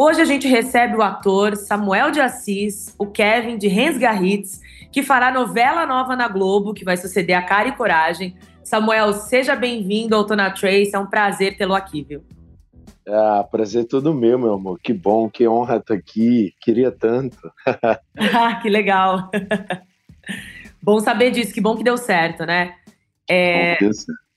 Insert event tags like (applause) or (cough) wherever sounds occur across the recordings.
Hoje a gente recebe o ator Samuel de Assis, o Kevin de Rens Garritz, que fará novela nova na Globo, que vai suceder a Cara e Coragem. Samuel, seja bem-vindo ao Tona Trace, é um prazer tê-lo aqui, viu? Ah, prazer todo meu, meu amor. Que bom, que honra estar aqui. Queria tanto. (laughs) ah, que legal. (laughs) bom saber disso, que bom que deu certo, né? É... Bom,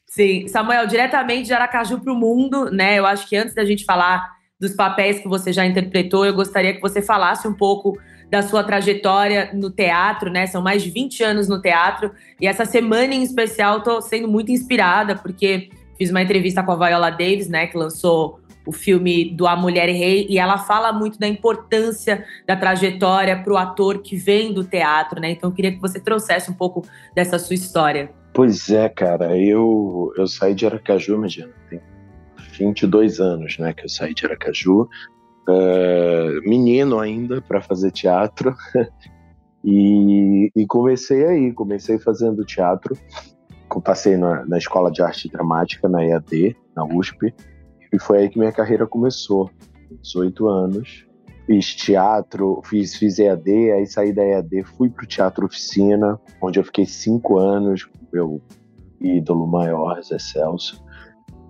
Sim, Samuel, diretamente de Aracaju para o mundo, né? Eu acho que antes da gente falar dos papéis que você já interpretou. Eu gostaria que você falasse um pouco da sua trajetória no teatro, né? São mais de 20 anos no teatro. E essa semana em especial estou sendo muito inspirada, porque fiz uma entrevista com a Viola Davis, né? Que lançou o filme do A Mulher Rei, e ela fala muito da importância da trajetória para o ator que vem do teatro, né? Então eu queria que você trouxesse um pouco dessa sua história. Pois é, cara, eu, eu saí de Aracaju, imagina, tem 22 anos, né, que eu saí de Aracaju, uh, menino ainda para fazer teatro, (laughs) e, e, comecei aí, comecei fazendo teatro, passei na, na escola de arte dramática, na EAD, na USP, e foi aí que minha carreira começou, 18 anos, fiz teatro, fiz, fiz EAD, aí saí da EAD, fui pro Teatro Oficina, onde eu fiquei cinco anos, meu ídolo maior, Zé Celso,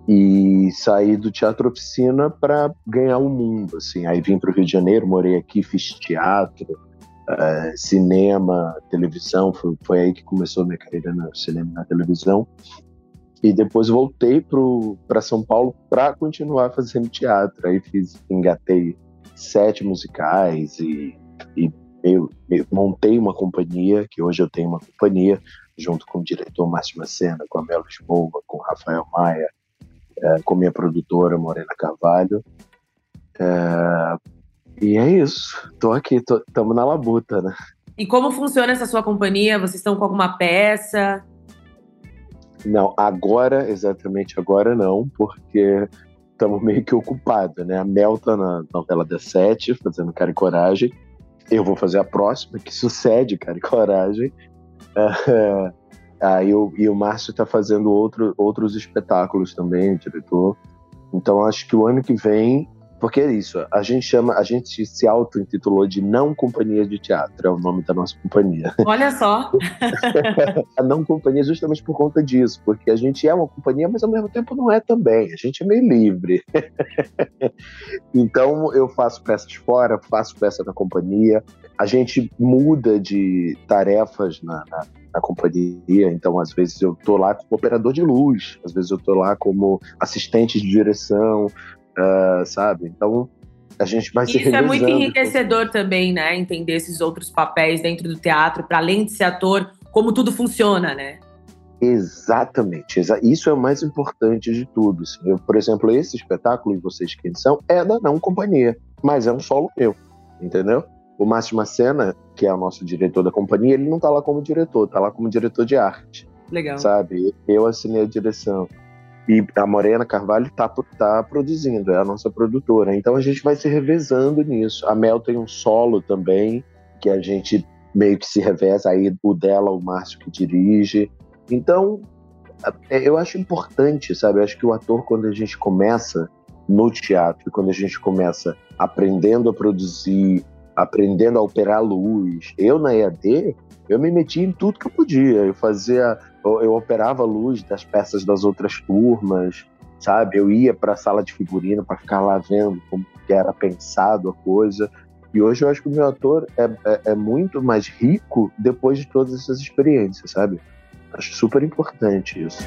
e saí do teatro oficina para ganhar o mundo assim. Aí vim para o Rio de Janeiro morei aqui fiz teatro uh, cinema televisão foi, foi aí que começou a minha carreira no cinema e na televisão. E depois voltei para São Paulo para continuar fazendo teatro. Aí fiz engatei sete musicais e, e eu, eu, montei uma companhia que hoje eu tenho uma companhia junto com o diretor Márcio Macena com a Mel Lisboa com o Rafael Maia é, com minha produtora Morena Carvalho. É, e é isso. Tô aqui, estamos na labuta, né? E como funciona essa sua companhia? Vocês estão com alguma peça? Não, agora, exatamente agora não, porque estamos meio que ocupados, né? A Mel tá na novela das sete, fazendo Cara e Coragem. Eu vou fazer a próxima, que sucede Cara e Coragem. É, ah, e, o, e o Márcio está fazendo outro, outros espetáculos também, diretor. Então acho que o ano que vem, porque é isso, a gente chama, a gente se auto-intitulou de Não Companhia de Teatro, é o nome da nossa companhia. (laughs) Olha só! (laughs) a Não Companhia justamente por conta disso, porque a gente é uma companhia, mas ao mesmo tempo não é também, a gente é meio livre. (laughs) então eu faço peças fora, faço peça na companhia, a gente muda de tarefas na, na na companhia, então às vezes eu tô lá como operador de luz, às vezes eu tô lá como assistente de direção, uh, sabe? Então a gente vai se Isso é muito enriquecedor também, né? Entender esses outros papéis dentro do teatro, para além de ser ator, como tudo funciona, né? Exatamente, isso é o mais importante de tudo. Assim. Eu, por exemplo, esse espetáculo, e vocês quem são, é da não companhia, mas é um solo meu, entendeu? O Márcio Macena, que é o nosso diretor da companhia, ele não tá lá como diretor, tá lá como diretor de arte. Legal. Sabe? Eu assinei a direção. E a Morena Carvalho tá, tá produzindo, é a nossa produtora. Então a gente vai se revezando nisso. A Mel tem um solo também, que a gente meio que se reveza aí, o dela, o Márcio que dirige. Então, é, eu acho importante, sabe? Eu acho que o ator, quando a gente começa no teatro, quando a gente começa aprendendo a produzir, aprendendo a operar luz. Eu na EAD, eu me meti em tudo que eu podia. Eu fazia, eu, eu operava a luz das peças das outras turmas, sabe? Eu ia para a sala de figurino para ficar lá vendo como era pensado a coisa. E hoje eu acho que o meu ator é, é, é muito mais rico depois de todas essas experiências, sabe? Acho super importante isso.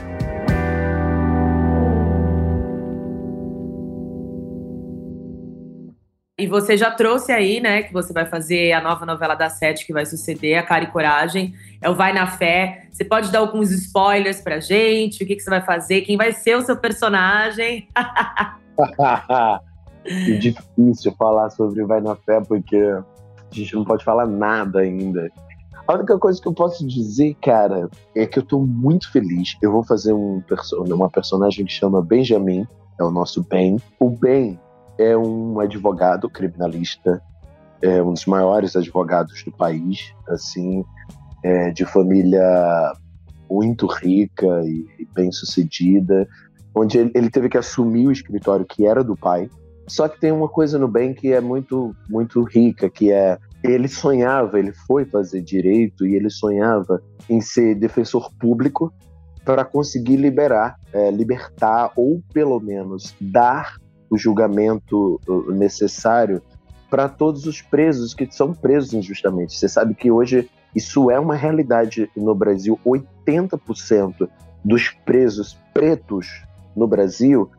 E você já trouxe aí, né, que você vai fazer a nova novela da Sete que vai suceder, a Cara e Coragem. É o Vai na Fé. Você pode dar alguns spoilers pra gente? O que, que você vai fazer? Quem vai ser o seu personagem? (laughs) é difícil falar sobre Vai na Fé, porque a gente não pode falar nada ainda. A única coisa que eu posso dizer, cara, é que eu tô muito feliz. Eu vou fazer um perso uma personagem que chama Benjamin, é o nosso Ben. O Ben é um advogado criminalista, é um dos maiores advogados do país, assim, é de família muito rica e bem sucedida, onde ele, ele teve que assumir o escritório que era do pai. Só que tem uma coisa no bem que é muito muito rica, que é ele sonhava, ele foi fazer direito e ele sonhava em ser defensor público para conseguir liberar, é, libertar ou pelo menos dar o julgamento necessário para todos os presos que são presos injustamente. Você sabe que hoje isso é uma realidade no Brasil. 80% dos presos pretos no Brasil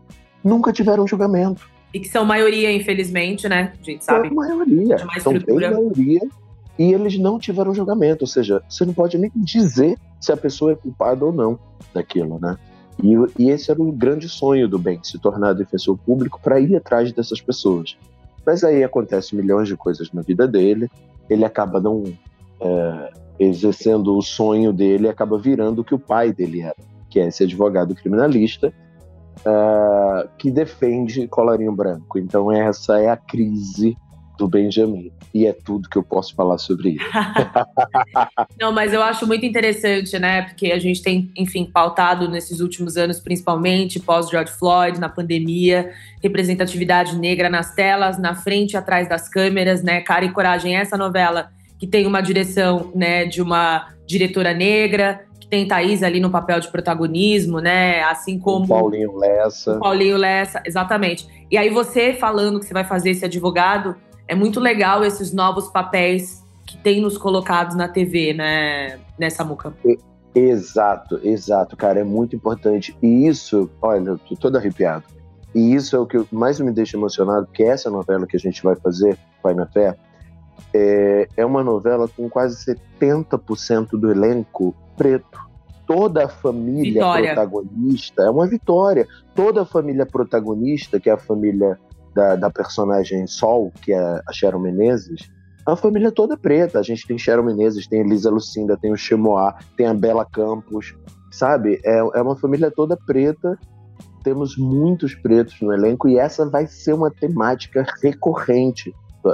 nunca tiveram julgamento. E que são maioria, infelizmente, né? A gente sabe. São maioria. São bem maioria. E eles não tiveram julgamento. Ou seja, você não pode nem dizer se a pessoa é culpada ou não daquilo, né? E, e esse era o grande sonho do Ben, se tornar defensor público para ir atrás dessas pessoas. Mas aí acontece milhões de coisas na vida dele, ele acaba não é, exercendo o sonho dele, acaba virando o que o pai dele era, que é esse advogado criminalista uh, que defende colarinho branco. Então essa é a crise do Benjamin. E é tudo que eu posso falar sobre isso. (laughs) Não, mas eu acho muito interessante, né? Porque a gente tem, enfim, pautado nesses últimos anos, principalmente pós George Floyd, na pandemia, representatividade negra nas telas, na frente e atrás das câmeras, né? Cara e Coragem, essa novela que tem uma direção, né, de uma diretora negra, que tem Thaís ali no papel de protagonismo, né? Assim como. O Paulinho Lessa. O Paulinho Lessa, exatamente. E aí você falando que você vai fazer esse advogado, é muito legal esses novos papéis que tem nos colocados na TV, né, nessa muca. Exato, exato, cara, é muito importante. E isso, olha, eu tô todo arrepiado. E isso é o que mais me deixa emocionado, que essa novela que a gente vai fazer, Pai na Fé, é, é uma novela com quase 70% do elenco preto. Toda a família vitória. protagonista é uma vitória. Toda a família protagonista, que é a família da, da personagem Sol, que é a Sharon Menezes, a família toda preta. A gente tem Sharon Menezes, tem Elisa Lucinda, tem o Chemoá, tem a Bela Campos, sabe? É, é uma família toda preta. Temos muitos pretos no elenco e essa vai ser uma temática recorrente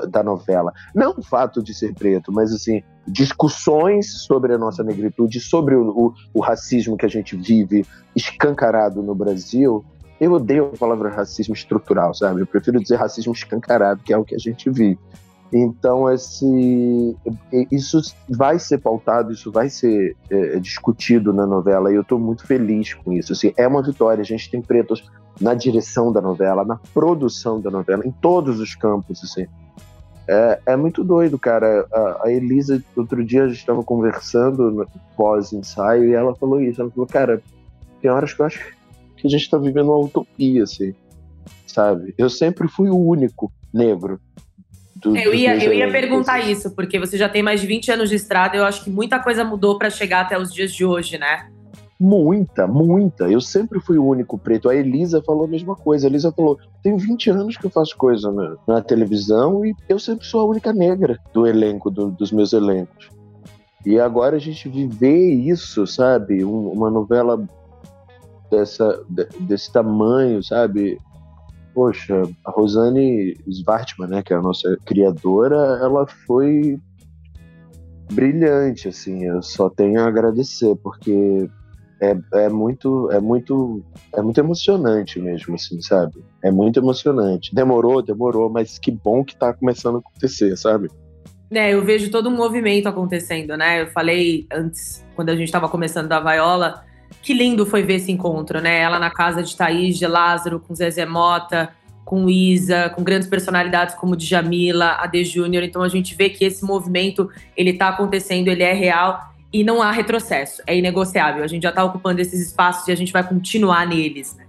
da novela. Não o fato de ser preto, mas assim, discussões sobre a nossa negritude, sobre o, o, o racismo que a gente vive escancarado no Brasil, eu odeio a palavra racismo estrutural, sabe? Eu prefiro dizer racismo escancarado, que é o que a gente vive. Então, esse, isso vai ser pautado, isso vai ser é, discutido na novela, e eu estou muito feliz com isso. Assim, é uma vitória, a gente tem pretos na direção da novela, na produção da novela, em todos os campos. Assim. É, é muito doido, cara. A, a Elisa, outro dia a gente estava conversando pós-ensaio, e ela falou isso. Ela falou, cara, tem horas que eu acho que a gente está vivendo uma utopia, assim, sabe? Eu sempre fui o único negro. Do, eu ia, eu ia perguntar isso, porque você já tem mais de 20 anos de estrada, eu acho que muita coisa mudou para chegar até os dias de hoje, né? Muita, muita. Eu sempre fui o único preto. A Elisa falou a mesma coisa. A Elisa falou: tem 20 anos que eu faço coisa na, na televisão e eu sempre sou a única negra do elenco, do, dos meus elencos. E agora a gente viver isso, sabe? Um, uma novela dessa, desse tamanho, sabe? Poxa, a Rosane Svartman, né, que é a nossa criadora, ela foi brilhante, assim. Eu só tenho a agradecer, porque é, é muito é muito é muito emocionante mesmo assim sabe é muito emocionante demorou demorou mas que bom que tá começando a acontecer sabe é, eu vejo todo um movimento acontecendo, né? Eu falei antes, quando a gente estava começando da Vaiola, que lindo foi ver esse encontro, né? Ela na casa de Thaís, de Lázaro, com Zezé Mota, com Isa, com grandes personalidades como Djamila, Ade Júnior. Então a gente vê que esse movimento, ele tá acontecendo, ele é real e não há retrocesso, é inegociável. A gente já está ocupando esses espaços e a gente vai continuar neles, né?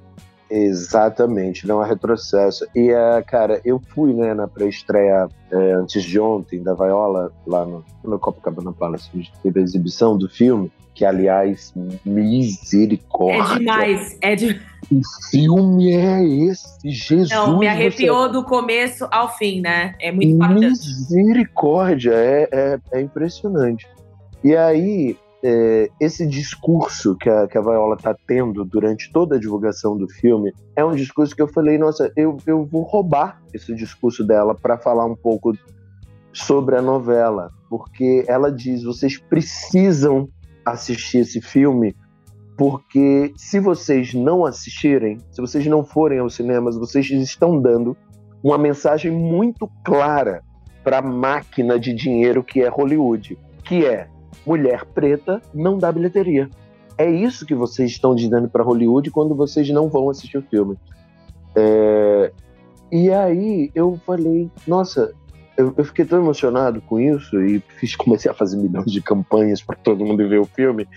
Exatamente, não há retrocesso. E, uh, cara, eu fui né, na pré-estreia é, antes de ontem da Viola, lá no, no Copacabana Palace, teve a exibição do filme, que, aliás, misericórdia. É demais, é de... O filme é esse, Jesus. Não, me arrepiou você... do começo ao fim, né? É muito impactante. Misericórdia, é, é, é impressionante. E aí, é, esse discurso que a, que a Viola está tendo durante toda a divulgação do filme é um discurso que eu falei, nossa, eu, eu vou roubar esse discurso dela para falar um pouco sobre a novela, porque ela diz: vocês precisam assistir esse filme, porque se vocês não assistirem, se vocês não forem aos cinemas, vocês estão dando uma mensagem muito clara para a máquina de dinheiro que é Hollywood, que é mulher preta não dá bilheteria. É isso que vocês estão dizendo para Hollywood quando vocês não vão assistir o filme. É... E aí eu falei, nossa, eu, eu, fiquei tão emocionado com isso e fiz, comecei a fazer milhões de campanhas para todo mundo ver o filme,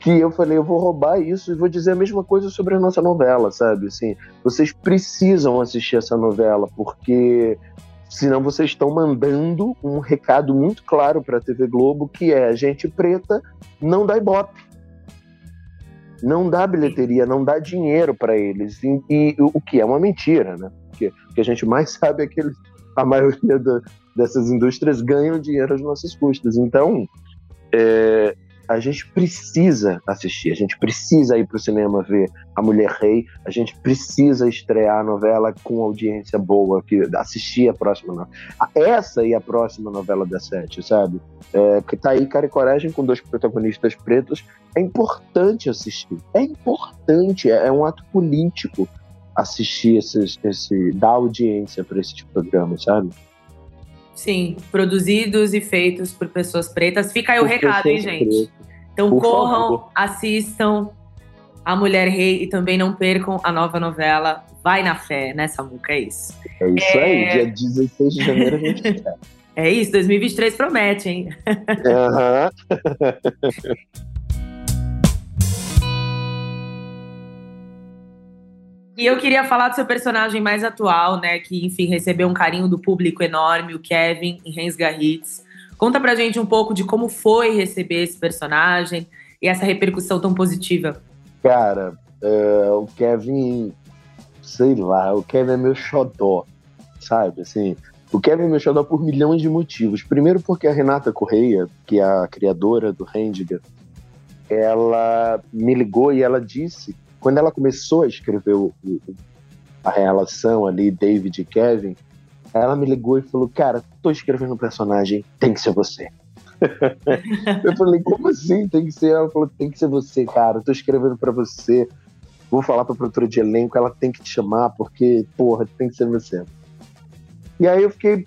que eu falei, eu vou roubar isso e vou dizer a mesma coisa sobre a nossa novela, sabe? Assim, vocês precisam assistir essa novela porque Senão vocês estão mandando um recado muito claro para a TV Globo que é gente preta não dá ibope. Não dá bilheteria, não dá dinheiro para eles. E, e, o que é uma mentira, né? Porque o que a gente mais (laughs) sabe é que eles, a maioria do, dessas indústrias ganham dinheiro às nossas custas. Então, é, a gente precisa assistir, a gente precisa ir para o cinema ver A Mulher Rei, a gente precisa estrear a novela com audiência boa, que assistir a próxima novela. Essa e a próxima novela da Sete, sabe? É, que tá aí Cara e Coragem com dois protagonistas pretos. É importante assistir, é importante, é, é um ato político assistir esses, esse, dar audiência para esse tipo de programa, sabe? Sim, produzidos e feitos por pessoas pretas. Fica aí por o recado, hein, gente? Pretas. Então por corram, favor. assistam A Mulher Rei e também não percam a nova novela Vai na Fé, né, Samuca? É isso. É isso é... aí, dia 16 de janeiro a gente (laughs) É isso, 2023 promete, hein? Aham. (laughs) E eu queria falar do seu personagem mais atual, né? Que, enfim, recebeu um carinho do público enorme, o Kevin, em Rens Garritz. Conta pra gente um pouco de como foi receber esse personagem e essa repercussão tão positiva. Cara, uh, o Kevin, sei lá, o Kevin é meu xodó, sabe? Assim, o Kevin é meu xodó por milhões de motivos. Primeiro porque a Renata Correia, que é a criadora do Rendiga, ela me ligou e ela disse quando ela começou a escrever o, o, a relação ali, David e Kevin, ela me ligou e falou: Cara, tô escrevendo um personagem, tem que ser você. (laughs) eu falei: Como assim tem que ser? Ela falou: Tem que ser você, cara, tô escrevendo para você. Vou falar pra produtora de elenco, ela tem que te chamar, porque, porra, tem que ser você. E aí eu fiquei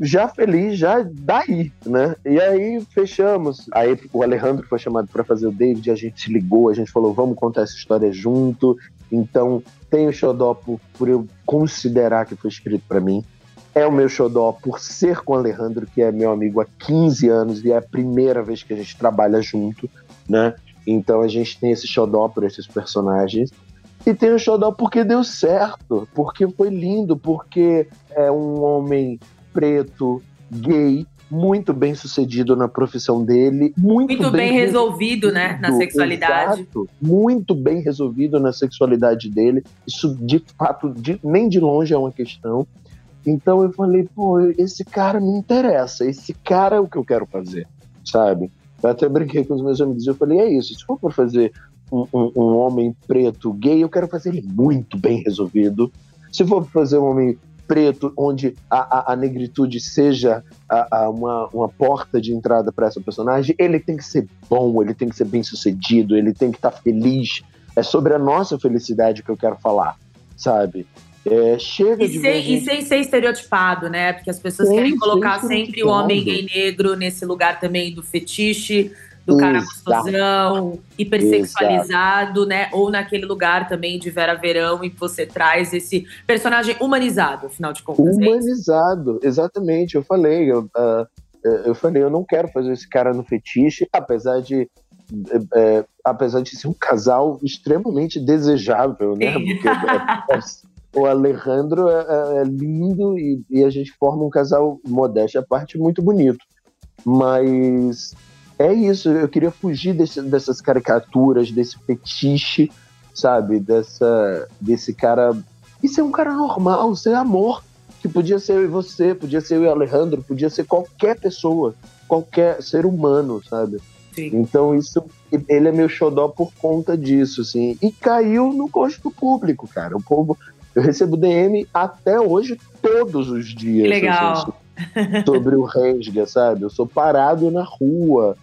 já feliz, já daí, né? E aí fechamos. Aí o Alejandro foi chamado para fazer o David, a gente se ligou, a gente falou, vamos contar essa história junto. Então, tem o Xodó por, por eu considerar que foi escrito para mim. É o meu xodó por ser com o Alejandro, que é meu amigo há 15 anos e é a primeira vez que a gente trabalha junto, né? Então a gente tem esse xodó por esses personagens. E tem o xodó porque deu certo, porque foi lindo, porque é um homem preto, gay, muito bem sucedido na profissão dele, muito, muito bem, bem, resolvido, né, na sexualidade. Exato, muito bem resolvido na sexualidade dele. Isso de fato de, nem de longe é uma questão. Então eu falei, pô, esse cara me interessa, esse cara é o que eu quero fazer, sabe? Eu até brinquei com os meus amigos, eu falei, é isso, se for para fazer um, um, um, homem preto gay, eu quero fazer ele muito bem resolvido. Se for fazer um homem preto, onde a, a, a negritude seja a, uma, uma porta de entrada para essa personagem, ele tem que ser bom, ele tem que ser bem sucedido, ele tem que estar tá feliz. É sobre a nossa felicidade que eu quero falar, sabe? É, chega e de sem, gente... e sem ser estereotipado, né? Porque as pessoas sem, querem colocar sempre o homem gay negro nesse lugar também do fetiche, do cara gostosão, hipersexualizado, Exato. né? Ou naquele lugar também de Vera Verão e você traz esse personagem humanizado, afinal de contas. É humanizado, é exatamente. Eu falei, eu, uh, eu falei, eu não quero fazer esse cara no fetiche, apesar de é, é, apesar de ser um casal extremamente desejável, né? Porque é, é, o Alejandro é, lindo e, e, a gente forma um casal modesto à parte muito bonito. Mas é isso, eu queria fugir desse, dessas caricaturas, desse fetiche, sabe? Dessa, desse cara. Isso é um cara normal, isso é amor. Que podia ser eu e você, podia ser eu e o Alejandro, podia ser qualquer pessoa, qualquer ser humano, sabe? Sim. Então isso, ele é meu xodó por conta disso, assim. E caiu no gosto público, cara. O povo, eu recebo DM até hoje todos os dias. Legal. Assim, sobre o Rensga, sabe? Eu sou parado na rua.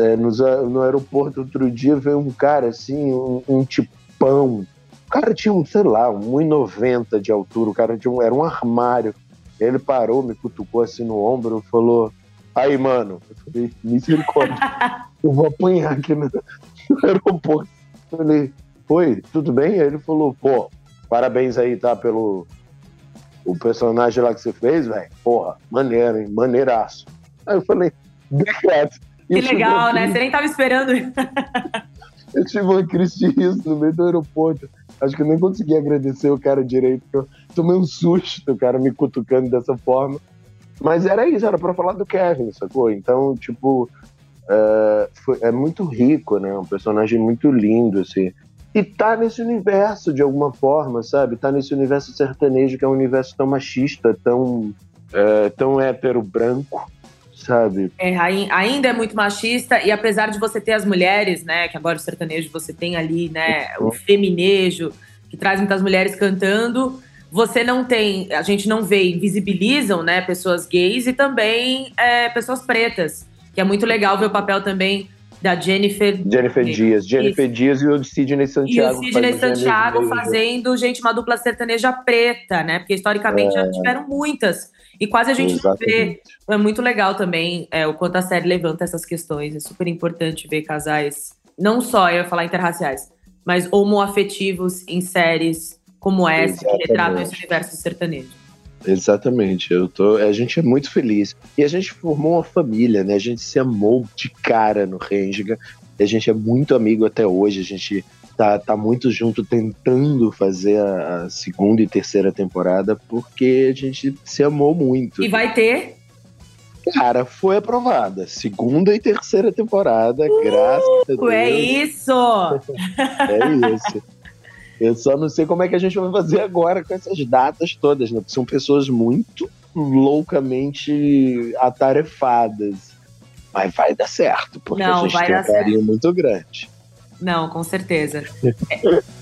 É, no, no aeroporto outro dia veio um cara assim, um, um tipão. O cara tinha um, sei lá, um 1,90 de altura, o cara tinha um, era um armário. Ele parou, me cutucou assim no ombro e falou: Aí, mano, eu falei, misericórdia, (laughs) eu vou apanhar aqui no, no (laughs) aeroporto. Eu falei, oi, tudo bem? Aí ele falou, pô, parabéns aí, tá, pelo o personagem lá que você fez, velho. Porra, maneiro, hein? Maneiraço. Aí eu falei, obrigado. Que legal, né? Você nem tava esperando. (laughs) eu tive uma crise de riso no meio do aeroporto. Acho que eu nem consegui agradecer o cara direito, porque eu tomei um susto, o cara me cutucando dessa forma. Mas era isso, era para falar do Kevin, sacou? Então, tipo, é, foi, é muito rico, né? Um personagem muito lindo, assim. E tá nesse universo, de alguma forma, sabe? Tá nesse universo sertanejo, que é um universo tão machista, tão, é, tão hétero branco, sabe? É, ainda é muito machista, e apesar de você ter as mulheres, né? Que agora o sertanejo você tem ali, né? O uhum. feminejo, que traz muitas mulheres cantando você não tem, a gente não vê, invisibilizam, né, pessoas gays e também é, pessoas pretas, que é muito legal ver o papel também da Jennifer. Jennifer Dias. Jennifer Isso. Dias e o Sidney Santiago. E o Sidney Santiago fazendo, gente, uma dupla sertaneja preta, né? Porque historicamente é... já tiveram muitas. E quase a gente Exatamente. não vê. É muito legal também é, o quanto a série levanta essas questões. É super importante ver casais, não só, eu ia falar interraciais, mas homoafetivos em séries como essa, Exatamente. que retratam esse universo sertanejo. Exatamente, eu tô, a gente é muito feliz. E a gente formou uma família, né? A gente se amou de cara no Rendiga. A gente é muito amigo até hoje, a gente tá, tá muito junto tentando fazer a, a segunda e terceira temporada porque a gente se amou muito. E vai ter Cara, foi aprovada. Segunda e terceira temporada, uh, graças a é Deus. (laughs) É isso! é isso. Eu só não sei como é que a gente vai fazer (laughs) agora com essas datas todas, né? Porque são pessoas muito loucamente atarefadas. Mas vai dar certo, porque não, a gente tem um carinho muito grande. Não, com certeza. (laughs)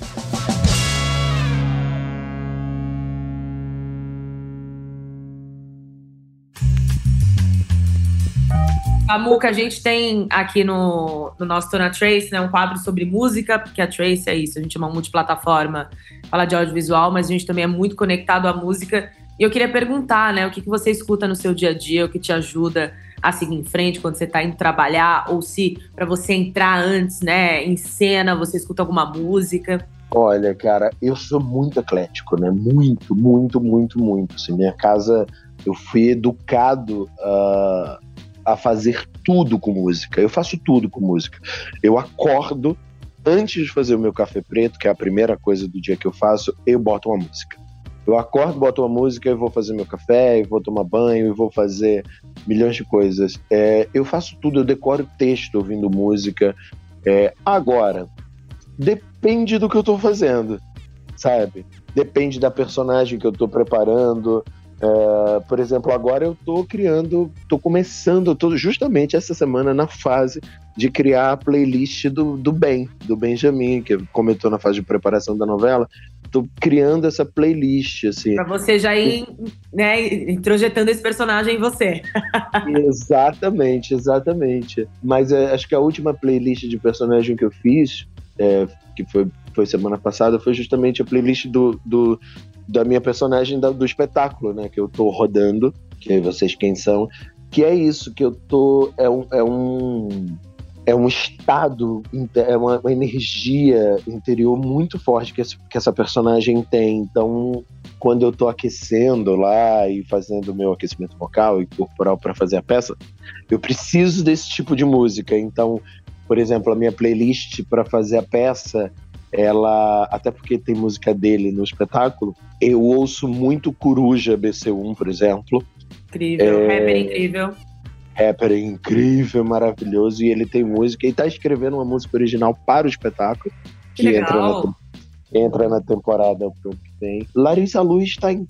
Samuca, a gente tem aqui no, no nosso Tona Trace né, um quadro sobre música, porque a Trace é isso, a gente é uma multiplataforma, fala de audiovisual, mas a gente também é muito conectado à música. E eu queria perguntar, né, o que, que você escuta no seu dia a dia, o que te ajuda a seguir em frente quando você está indo trabalhar, ou se para você entrar antes, né, em cena, você escuta alguma música? Olha, cara, eu sou muito eclético, né? Muito, muito, muito, muito. Assim, minha casa, eu fui educado uh, a fazer tudo com música. Eu faço tudo com música. Eu acordo, antes de fazer o meu café preto, que é a primeira coisa do dia que eu faço, eu boto uma música. Eu acordo, boto uma música, e vou fazer meu café, e vou tomar banho, e vou fazer milhões de coisas. É, eu faço tudo, eu decoro texto ouvindo música. É, agora, depende do que eu tô fazendo, sabe? Depende da personagem que eu tô preparando, Uh, por exemplo, agora eu estou criando, estou começando, estou justamente essa semana na fase de criar a playlist do, do Ben, do Benjamin, que comentou na fase de preparação da novela. Estou criando essa playlist, assim. Pra você já ir, né, introjetando esse personagem em você. (laughs) exatamente, exatamente. Mas é, acho que a última playlist de personagem que eu fiz, é, que foi, foi semana passada, foi justamente a playlist do, do da minha personagem da, do espetáculo, né? Que eu tô rodando, que vocês quem são, que é isso, que eu tô. É um. É um é um estado, é uma, uma energia interior muito forte que, esse, que essa personagem tem. Então, quando eu tô aquecendo lá e fazendo meu aquecimento vocal e corporal para fazer a peça, eu preciso desse tipo de música. Então, por exemplo, a minha playlist para fazer a peça, ela, até porque tem música dele no espetáculo, eu ouço muito Coruja BC1, por exemplo. Incrível, é, rapper incrível. Rapper incrível, maravilhoso, e ele tem música, e tá escrevendo uma música original para o espetáculo, que, que entra, na, entra na temporada que tem. Larissa Luz está em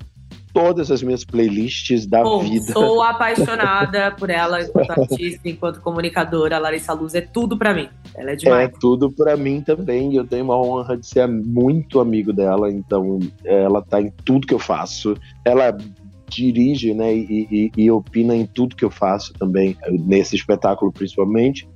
todas as minhas playlists da Bom, vida. Sou (laughs) apaixonada por ela enquanto artista, enquanto comunicadora. A Larissa Luz é tudo para mim. Ela é demais. É tudo para mim também. Eu tenho uma honra de ser muito amigo dela, então ela tá em tudo que eu faço. Ela dirige, né, e, e, e opina em tudo que eu faço também, nesse espetáculo principalmente.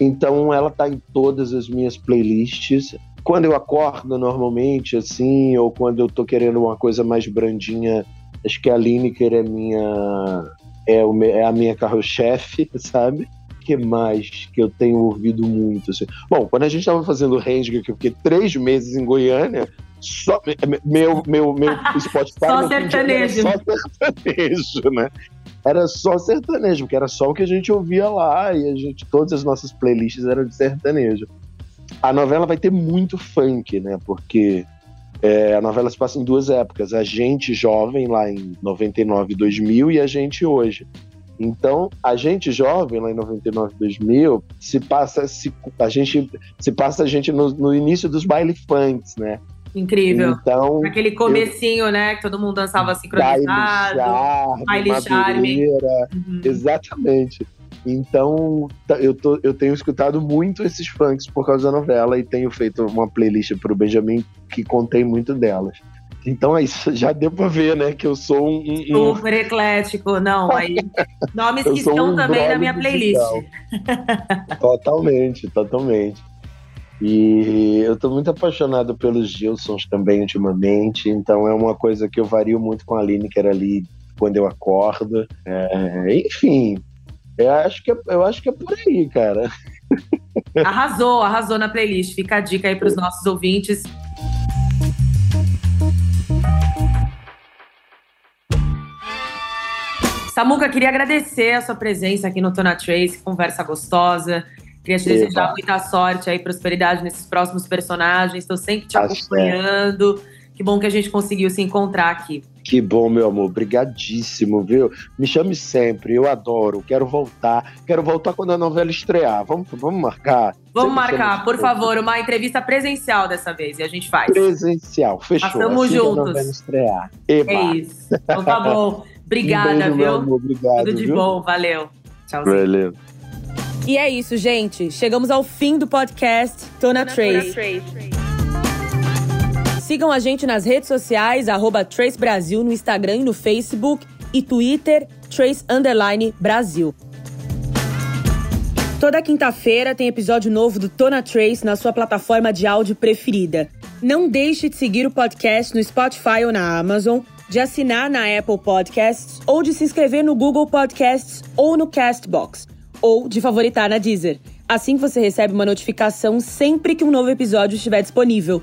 Então ela tá em todas as minhas playlists quando eu acordo normalmente, assim, ou quando eu tô querendo uma coisa mais brandinha, acho que a Lineker é minha. É, é a minha carro-chefe, (laughs) sabe? Que mais que eu tenho ouvido muito? Assim? Bom, quando a gente estava fazendo o Range, que eu fiquei três meses em Goiânia, só meu, meu, meu (laughs) Spotify só sertanejo. Era só sertanejo, né? Era só sertanejo, porque era só o que a gente ouvia lá e a gente, todas as nossas playlists eram de sertanejo a novela vai ter muito funk, né? Porque é, a novela se passa em duas épocas. A gente jovem, lá em 99, 2000, e a gente hoje. Então, a gente jovem, lá em 99, 2000, se passa, se, a gente, se passa a gente no, no início dos baile funks, né? Incrível. Então, Aquele comecinho, eu, né? Que todo mundo dançava sincronizado. Baile charme. Uhum. Exatamente. Então, tá, eu, tô, eu tenho escutado muito esses funks por causa da novela e tenho feito uma playlist para o Benjamin que contém muito delas. Então é isso, já deu pra ver, né? Que eu sou um. um... Super eclético, não. Aí, nomes que estão um também na minha playlist. totalmente, totalmente. E eu tô muito apaixonado pelos Gilsons também ultimamente, então é uma coisa que eu vario muito com a Aline, que era ali quando eu acordo. É, enfim, eu acho que é, eu acho que é por aí, cara. Arrasou, arrasou na playlist. Fica a dica aí para os nossos ouvintes. Samuca, queria agradecer a sua presença aqui no Tona Trace, conversa gostosa. Queria te Epa. desejar muita sorte aí, prosperidade nesses próximos personagens. Estou sempre te acompanhando. Que bom que a gente conseguiu se encontrar aqui. Que bom, meu amor. Obrigadíssimo, viu? Me chame sempre, eu adoro. Quero voltar. Quero voltar quando a novela estrear. Vamos, vamos marcar? Vamos marcar, por favor, uma entrevista presencial dessa vez e a gente faz. Presencial, fechou. Passamos assim juntos. a novela estrear. Eba. É isso. Então tá bom. (laughs) Obrigada, um beijo, viu? Amor, obrigado. Tudo de viu? bom, valeu. Tchauzinho. Valeu. E é isso, gente. Chegamos ao fim do podcast Tona, Tona Trace. Trace. Sigam a gente nas redes sociais, arroba Trace Brasil no Instagram e no Facebook e Twitter, Trace Underline Brasil. Toda quinta-feira tem episódio novo do Tona Trace na sua plataforma de áudio preferida. Não deixe de seguir o podcast no Spotify ou na Amazon, de assinar na Apple Podcasts ou de se inscrever no Google Podcasts ou no Castbox, ou de favoritar na Deezer. Assim você recebe uma notificação sempre que um novo episódio estiver disponível.